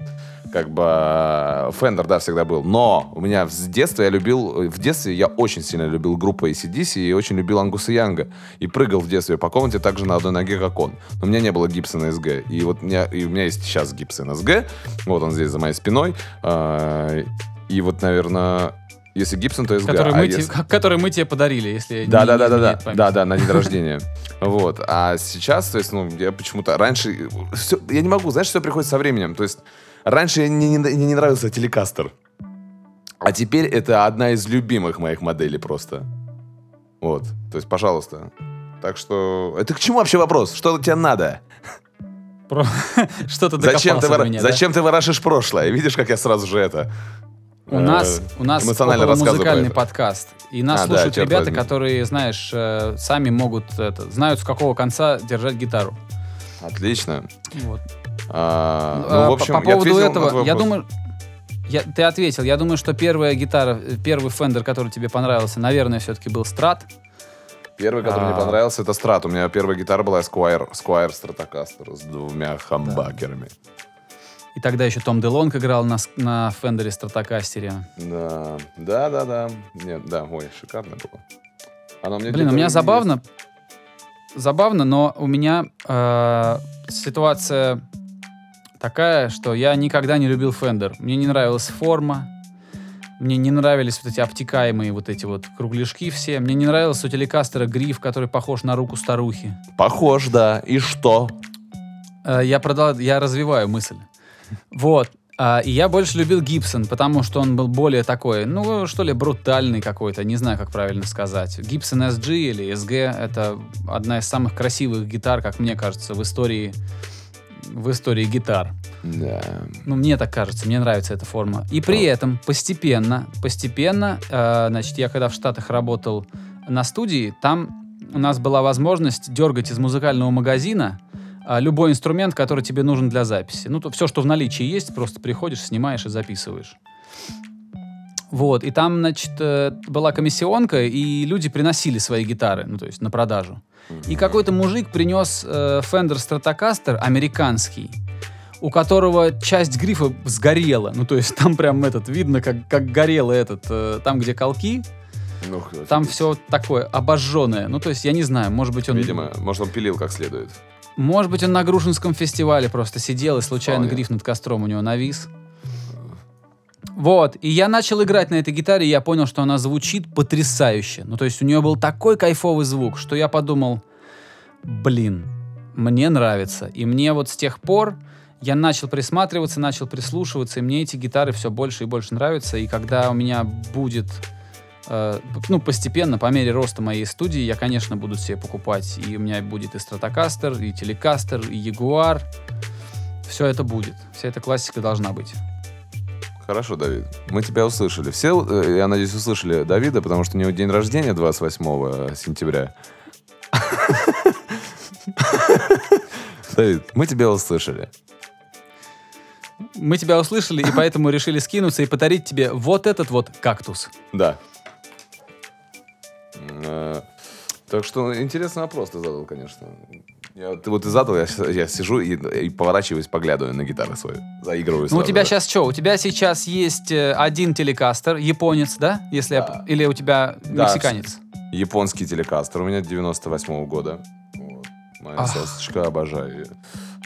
как бы э, Фендер, да, всегда был. Но у меня с детства я любил, в детстве я очень сильно любил группу ACDC и очень любил Ангуса Янга. И прыгал в детстве по комнате так же на одной ноге, как он. Но у меня не было Гибсона СГ. И вот у меня, и у меня есть сейчас Гибсон СГ. Вот он здесь за моей спиной. А, И вот, наверное, Если Гибсон, то SG. Который, а мы если- те- который мы тебе подарили, если Да, не- да, не да, да, память. да, да, на день рождения. Вот. А сейчас, то есть, ну, я почему-то раньше... всё- я не могу, знаешь, все приходит со временем. То есть, раньше мне не, мне не нравился телекастер. А теперь это одна из любимых моих моделей просто. Вот. То есть, пожалуйста. Так что... Это к чему вообще вопрос? Что тебе надо? Про- Что-то докопался Зачем ты, до меня, да? зачем ты ворошишь прошлое? Видишь, как я сразу же это... У нас, э, у нас музыкальный подкаст. И нас А, да, слушают черт ребята, возьми. которые, знаешь, э, сами могут, это, знают, с какого конца держать гитару. Отлично. Вот. А, А, ну, в общем, по, по я поводу на этого, я думаю, я, ты ответил. Я думаю, что первая гитара, э, первый Fender, который тебе понравился, наверное, все-таки был Strat. Первый, который мне А. понравился, это Страт. У меня первая гитара была Squire, Squire Stratocaster с двумя хамбакерами. И тогда еще Том Делонг играл на, на Fender Stratocaster. Да, да, да, да. Нет, да, ой, шикарно было. Она у меня Блин, у меня есть. забавно, забавно, но у меня э, ситуация такая, что я никогда не любил Fender. Мне не нравилась форма, мне не нравились вот эти обтекаемые вот эти вот кругляшки все. Мне не нравился у телекастера гриф, который похож на руку старухи. Похож, да. И что? Э, я продал, я развиваю мысль. Вот. А, и я больше любил Гибсон, потому что он был более такой, ну, что ли, брутальный какой-то, не знаю, как правильно сказать. Гибсон SG или SG — это одна из самых красивых гитар, как мне кажется, в истории, в истории гитар. Да. Ну, мне так кажется, мне нравится эта форма. И при этом постепенно, постепенно, э, значит, я когда в Штатах работал на студии, там у нас была возможность дергать из музыкального магазина а, любой инструмент, который тебе нужен для записи. Ну, то все, что в наличии есть, просто приходишь, снимаешь и записываешь. Вот, и там, значит, э, была комиссионка, и люди приносили свои гитары, ну, то есть на продажу. И какой-то мужик принес э, Fender Stratocaster американский, у которого часть грифа сгорела. Ну, то есть там прям этот, видно, как, как горело этот, э, там, где колки, Ну, там все такое обожженное. Ну, то есть, я не знаю, может быть, он... Видимо, может, он пилил как следует. Может быть, он на Грушинском фестивале просто сидел, и случайно Вполне. гриф над костром у него навис. Вот, и я начал играть на этой гитаре, и я понял, что она звучит потрясающе. Ну, то есть у нее был такой кайфовый звук, что я подумал, блин, мне нравится. И мне вот с тех пор я начал присматриваться, начал прислушиваться, и мне эти гитары все больше и больше нравятся. И когда у меня будет, э, ну, постепенно, по мере роста моей студии, я, конечно, буду себе покупать. И у меня будет и Stratocaster, и Telecaster, и Jaguar. Все это будет. Вся эта классика должна быть. Хорошо, Давид. Мы тебя услышали. Все, э, я надеюсь, услышали Давида, потому что у него день рождения 28 сентября. Давид, мы тебя услышали. Мы тебя услышали, и поэтому решили скинуться и подарить тебе вот этот вот кактус. Да. Э, Так что интересный вопрос ты задал, конечно. Я, ты вот и задал, я, я сижу и, и поворачиваюсь, поглядываю на гитары свои. Заигрываю Ну, у тебя же. сейчас что? У тебя сейчас есть э, один телекастер, японец, да? Если я Да. п- Или у тебя Да, мексиканец? Японский телекастер у меня 98 года. Вот. Моя Ах. сосочка, обожаю ее.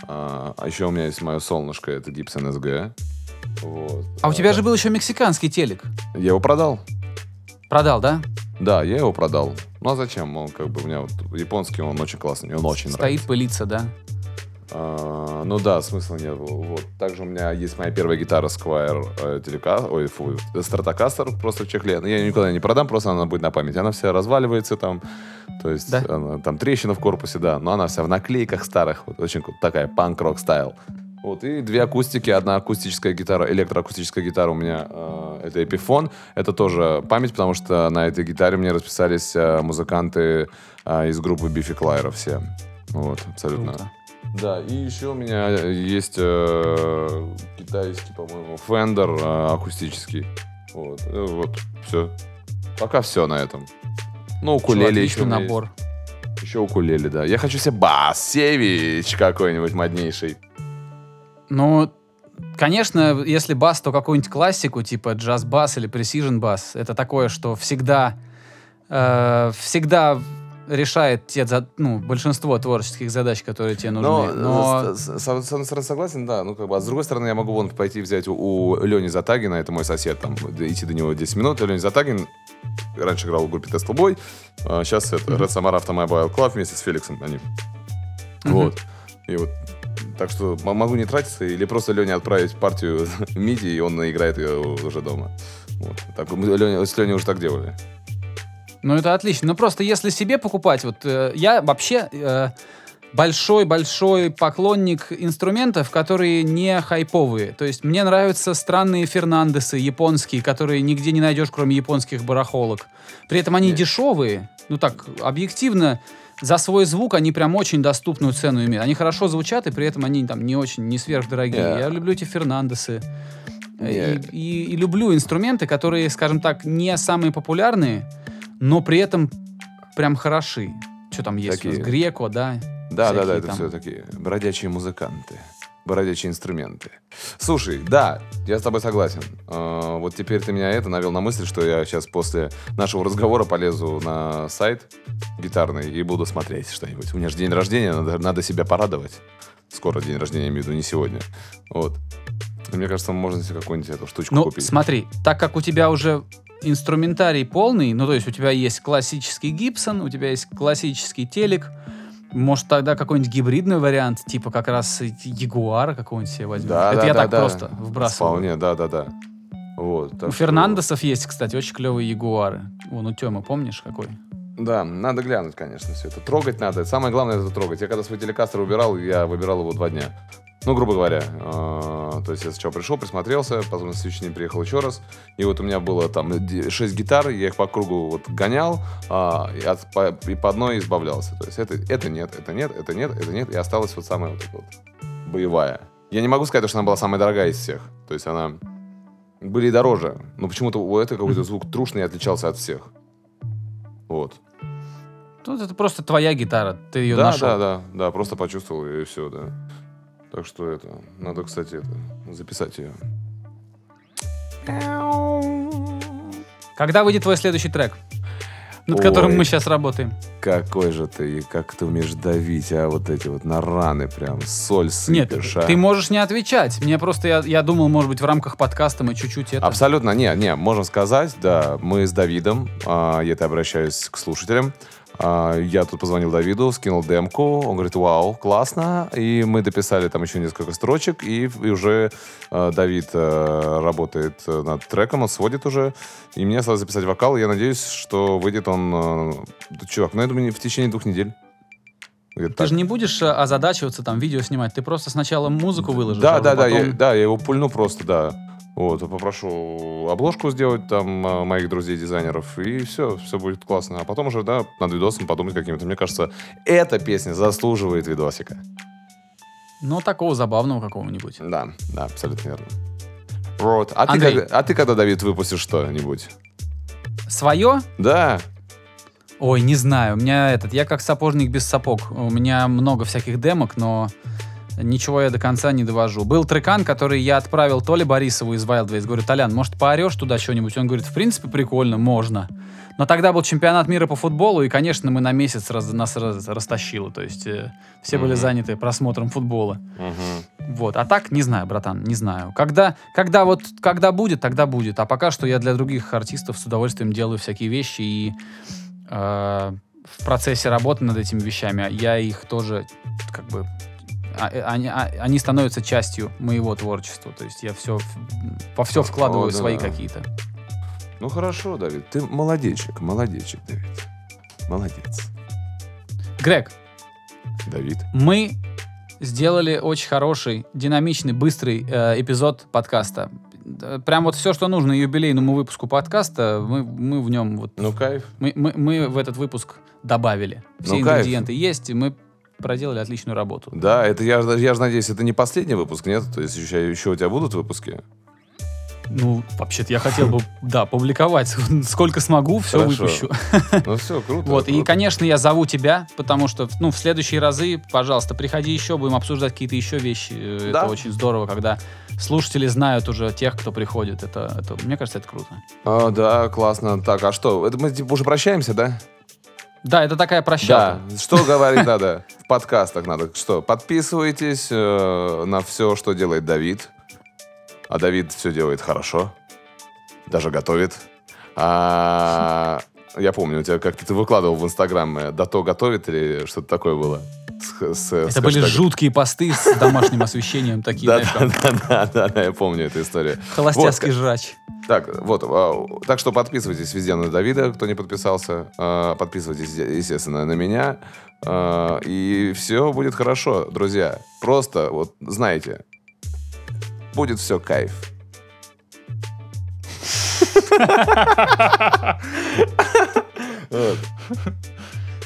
А, а еще у меня есть мое солнышко, это Gibson SG. Вот. А у тебя же был еще мексиканский телек. Я его продал. Продал, да? Да, я его продал. Ну а зачем? Он как бы у меня вот японский, он очень классный, мне он очень Стоит нравится. пылиться, да? А, ну да, смысла нет. Вот. Также у меня есть моя первая гитара Squire э, телека... Ой, фу, Stratocaster просто в чехле. Но Я ее никуда не продам, просто она будет на память. Она вся разваливается там. То есть Да? она- там трещина в корпусе, да. Но она вся в наклейках старых. Вот, очень такая панк-рок стайл. Вот, и две акустики, одна акустическая гитара, электроакустическая гитара у меня, э, это Epiphone, это тоже память, потому что на этой гитаре мне расписались э, музыканты э, из группы Бифи Клайра все. Вот, абсолютно. Круто. Да, и еще у меня есть э, китайский, по-моему, Fender э, акустический. Вот, э, вот, все. Пока все на этом. Ну, укулеле еще набор. есть. Еще укулеле, да. Я хочу себе бас, Севич какой-нибудь моднейший. Ну, конечно, если бас, то какую-нибудь классику, типа джаз-бас или precision бас. Это такое, что всегда, э, всегда решает те, ну, большинство творческих задач, которые тебе Но, нужны. Но, э, с, с- с- с одной стороны согласен, да. Ну, как бы, а с другой стороны, я могу вон пойти взять у, у Лени Затагина, это мой сосед, там, идти до него 10 минут. Лени Затагин раньше играл в группе Tesla Boy, а сейчас это Red Samara Automobile Club вместе с Феликсом они. Вот. И вот так что могу не тратиться или просто Лене отправить партию миди, и он наиграет ее уже дома. Вот. Так, мы Леня- с Леней уже так делали. Ну, это отлично. Но просто если себе покупать, вот э, я вообще э, большой-большой поклонник инструментов, которые не хайповые. То есть мне нравятся странные фернандесы японские, которые нигде не найдешь, кроме японских барахолок. При этом они Не. дешевые. Ну так, объективно, за свой звук они прям очень доступную цену имеют. Они хорошо звучат, и при этом они там не очень, не сверхдорогие. Не. Я люблю эти фернандесы. Э, Не. И, и- и люблю инструменты, которые, скажем так, не самые популярные, но при этом прям хороши. Что там есть? у нас? Такие. Греко, да? Да, да, да, Всякие это там. все такие бродячие музыканты, бродячие инструменты. Слушай, да, я с тобой согласен. Э, вот теперь ты меня это навел на мысль, что я сейчас после нашего разговора полезу на сайт гитарный и буду смотреть что-нибудь. У меня же день рождения, надо, надо себя порадовать. Скоро день рождения, я имею в виду, не сегодня. Вот. И мне кажется, можно себе какую-нибудь эту штучку Ну, купить. смотри, так как у тебя уже инструментарий полный, ну, то есть у тебя есть классический Гибсон, у тебя есть классический телек, может, тогда какой-нибудь гибридный вариант, типа как раз Ягуара какого-нибудь себе возьмем. Да, Это да, я да, так да. просто вбрасываю. Вполне, да, да, да. Вот, У что- Фернандесов есть, кстати, очень клевые Ягуары. Вон у Темы, помнишь, какой? Да, надо глянуть, конечно, все это. Трогать надо. Самое главное это трогать. Я когда свой телекастер убирал, я выбирал его два дня. Ну, грубо говоря. То есть я сначала пришел, присмотрелся, потом на следующий день приехал еще раз. И вот у меня было там 6 гитар, я их по кругу вот гонял, а, и, от- по, и по одной избавлялся. То есть это, это нет, это нет, это нет, это нет. И осталась вот самая вот эта вот боевая. Я не могу сказать, что она была самая дорогая из всех. То есть она... Были и дороже. Но почему-то у этой какой-то звук трушный отличался от всех. Вот. Ну, это просто твоя гитара, ты ее да, нашел. да, да, да, просто почувствовал и все, да. Так что это, надо, кстати, это, записать ее. Когда выйдет твой следующий трек, над которым Ой. мы сейчас работаем? Какой же ты, и как ты умеешь давить, а вот эти вот на раны прям, соль Нет, сыпешь, а. ты можешь не отвечать. Мне просто, я, я думал, может быть, в рамках подкаста мы чуть-чуть это... Абсолютно, не, не, можем сказать, да, мы с Давидом, а, я это обращаюсь к слушателям, я тут позвонил Давиду, скинул демку, он говорит, вау, классно, и мы дописали там еще несколько строчек, и, и уже а, Давид а, работает э, над треком, он сводит уже, и мне осталось записать вокал, я надеюсь, что выйдет он, а, да, чувак, ну я думаю, в течение двух недель. Ты так. же не будешь э, озадачиваться, там, видео снимать. Ты просто сначала музыку выложишь. Да, а да, да, потом- я, да, я его пульну просто, да. Вот, попрошу обложку сделать там а, моих друзей-дизайнеров, и все, все будет классно. А потом уже, да, над видосом подумать каким-то. Мне кажется, эта песня заслуживает видосика. Ну, такого забавного какого-нибудь. Да, да, абсолютно верно. Вот. А ты, когда, а ты когда, Давид, выпустишь что-нибудь? Свое? Да. Ой, не знаю. У меня этот, я как сапожник без сапог. У меня много всяких демок, но ничего я до конца не довожу. Был трекан, который я отправил то ли Борисову из Wildways. Говорю, Толян, может, поорешь туда что-нибудь? Он говорит, в принципе, прикольно, можно. Но тогда был чемпионат мира по футболу, и, конечно, мы на месяц раз- нас раз- растащило. То есть э, все были Мгм. заняты просмотром футбола. Мгм. Вот. А так, не знаю, братан, не знаю. Когда, когда вот, когда будет, тогда будет. А пока что я для других артистов с удовольствием делаю всякие вещи и э, в процессе работы над этими вещами я их тоже как бы они, а- они становятся частью моего творчества. То есть я все во все вкладываю О, да. свои какие-то. Ну хорошо, Давид, ты молодечек, молодечек, Давид. Молодец. Грег, Давид. мы сделали очень хороший, динамичный, быстрый э, эпизод подкаста. Э, Прям вот все, что нужно юбилейному выпуску подкаста, мы, мы в нем вот Ну, кайф. Мы, мы, мы в этот выпуск добавили. Все Ну, кайф. ингредиенты есть, и мы проделали отличную работу. Да, это я, я же надеюсь, это не последний выпуск, нет? То есть еще, еще у тебя будут выпуски? Ну, вообще-то я хотел бы, да, публиковать. Сколько смогу, все Хорошо. выпущу. Ну все, круто. Вот, и, круто. конечно, я зову тебя, потому что, ну, в следующие разы, пожалуйста, приходи еще, будем обсуждать какие-то еще вещи. Э, Да. Это очень здорово, когда слушатели знают уже тех, кто приходит. Это, это, мне кажется, это круто. А, да, классно. Так, а что? Это мы типа уже прощаемся, да? Да, это такая прощалка. Да, что говорить надо в подкастах надо? Что, подписывайтесь э, на все, что делает Давид. А Давид все делает хорошо. Даже готовит. А, я помню, у тебя как-то ты выкладывал в Инстаграм э, «Дато готовит» или что-то такое было? С- с- с Это были хэштегом. жуткие посты с домашним освещением, такие, Да, да, да, да, да, я помню эту историю. холостяцкий Вот, жрач. Так, вот, а, так что подписывайтесь везде на Давида, кто не подписался. А, Подписывайтесь, естественно, на меня. А, И все будет хорошо, друзья. Просто, вот, знаете, будет все кайф.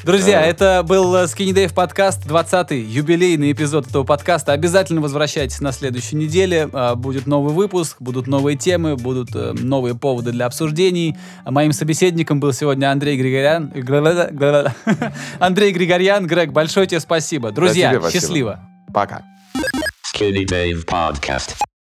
Друзья, это был э, Skinny Dave подкаст, 20-й юбилейный эпизод этого подкаста. Обязательно возвращайтесь на следующей неделе. А, Будет новый выпуск, будут новые темы, будут э, новые поводы для обсуждений. Моим собеседником был сегодня Андрей Григорян. Андрей Григорян. Грег, большое тебе спасибо. Друзья, тебе спасибо. счастливо. Пока. Skinny Dave Podcast.